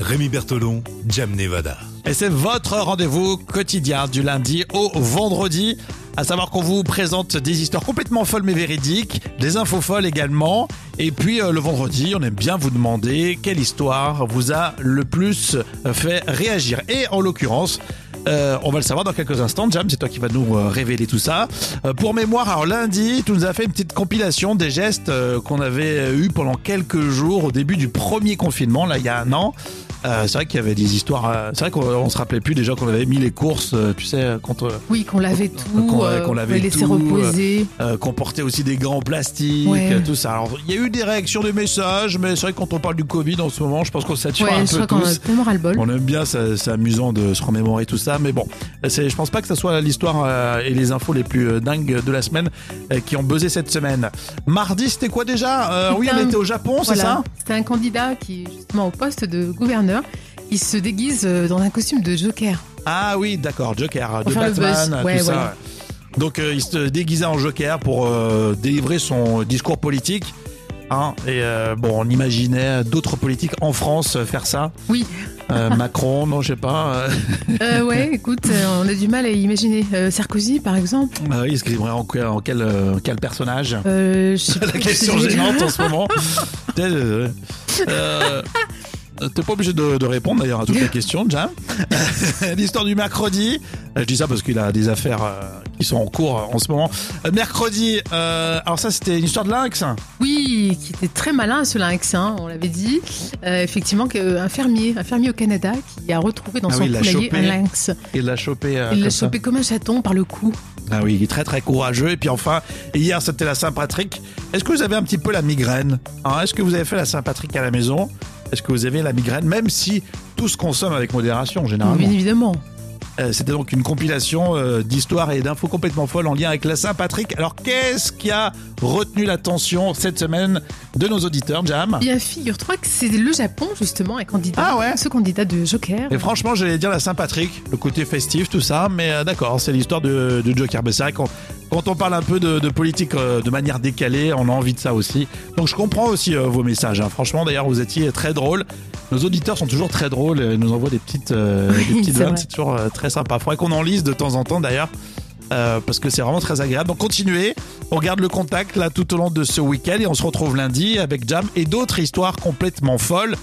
Rémi Bertolon, Jam Nevada. Et c'est votre rendez-vous quotidien du lundi au vendredi. À savoir qu'on vous présente des histoires complètement folles mais véridiques, des infos folles également. Et puis euh, le vendredi, on aime bien vous demander quelle histoire vous a le plus fait réagir. Et en l'occurrence, euh, on va le savoir dans quelques instants. Jam, c'est toi qui vas nous euh, révéler tout ça. Euh, pour mémoire, alors lundi, tu nous as fait une petite compilation des gestes euh, qu'on avait eu pendant quelques jours au début du premier confinement, là il y a un an. Euh, c'est vrai qu'il y avait des histoires. euh, c'est vrai qu'on on se rappelait plus déjà qu'on avait mis les courses, euh, tu sais, contre Oui, qu'on lavait tout, Qu'on- euh, lavait tout, reposer. euh, qu'on portait aussi des gants en plastique, Ouais. euh, tout ça. Alors il y a eu des réactions, des messages, mais c'est vrai que quand on parle du Covid en ce moment, je pense qu'on sature ouais, un peu crois qu'on a tous. ras-le-bol. On aime bien, c'est amusant de se remémorer tout ça, mais bon, je pense pas que ce soit l'histoire euh, et les infos les plus euh, dingues de la semaine euh, qui ont buzzé cette semaine. Mardi, c'était quoi déjà? Euh, Oui, on était au Japon, c'est ça? C'était un candidat qui justement au poste de gouverneur. Il se déguise euh, dans un costume de Joker. Ah oui, d'accord, Joker, de Batman, tout ça. ouais. Donc euh, il se déguisait en Joker pour euh, délivrer son discours politique. Hein, et euh, bon, on imaginait d'autres politiques en France faire ça. Oui. Macron, non, je sais pas. ouais, écoute, on a du mal à imaginer. Sarkozy, par exemple. euh, il se en, quel- en quel, quel personnage? La question gênante en ce moment. Euh, T'es pas obligé de, de répondre d'ailleurs à toutes les questions, Jam. L'histoire du mercredi. Euh, Je dis ça parce qu'il a des affaires euh, qui sont en cours euh, en ce moment. Euh, mercredi, euh, alors ça c'était une histoire de lynx. Oui, qui était très malin ce lynx, hein, on l'avait dit. Euh, effectivement, qu'un fermier, un fermier au Canada qui a retrouvé dans Ah son oui, poulailler un lynx. Il l'a chopé. euh, Il l'a chopé comme un chaton par le cou. Ah oui, il est très très courageux. Et puis enfin, hier c'était la Saint-Patrick. Est-ce que vous avez un petit peu la migraine? Hein, Est-ce que vous avez fait la Saint-Patrick à la maison? Est-ce que vous avez la migraine Même si tout se consomme avec modération généralement. Bien évidemment. Euh, C'était donc une compilation euh, d'histoires et d'infos complètement folles en lien avec la Saint-Patrick. Alors qu'est-ce qui a retenu l'attention cette semaine de nos auditeurs, Jam? Bien, figure-toi que c'est le Japon, justement, un candidat. Ah ouais Ce candidat de Joker. Et franchement, j'allais dire la Saint-Patrick, le côté festif, tout ça, mais euh, d'accord, c'est l'histoire de, de Joker. Mais c'est vrai qu'on quand on parle un peu de, de politique euh, de manière décalée, on a envie de ça aussi. Donc je comprends aussi euh, vos messages. hein. Franchement, d'ailleurs, vous étiez très drôles. Nos auditeurs sont toujours très drôles. Ils nous envoient des petites, euh, des petites c'est. C'est toujours euh, très sympa. Faudrait qu'on en lise de temps en temps, d'ailleurs. euh, parce que c'est vraiment très agréable. Donc continuez, on garde le contact là tout au long de ce week-end et on se retrouve lundi avec Jam et d'autres histoires complètement folles.